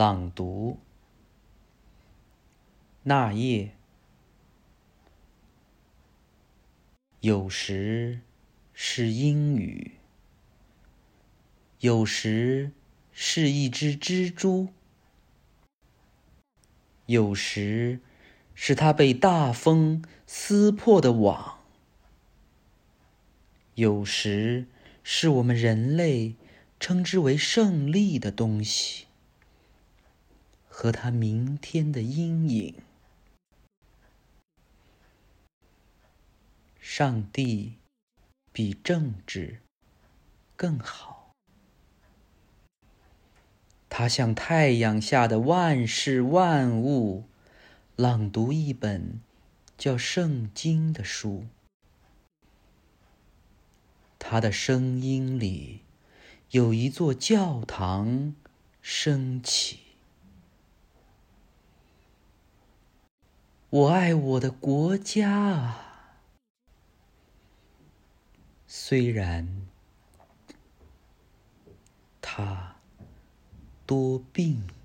朗读。那夜，有时是阴雨，有时是一只蜘蛛，有时是它被大风撕破的网，有时是我们人类称之为胜利的东西。和他明天的阴影。上帝比政治更好。他向太阳下的万事万物朗读一本叫《圣经》的书。他的声音里有一座教堂升起。我爱我的国家啊，虽然他多病。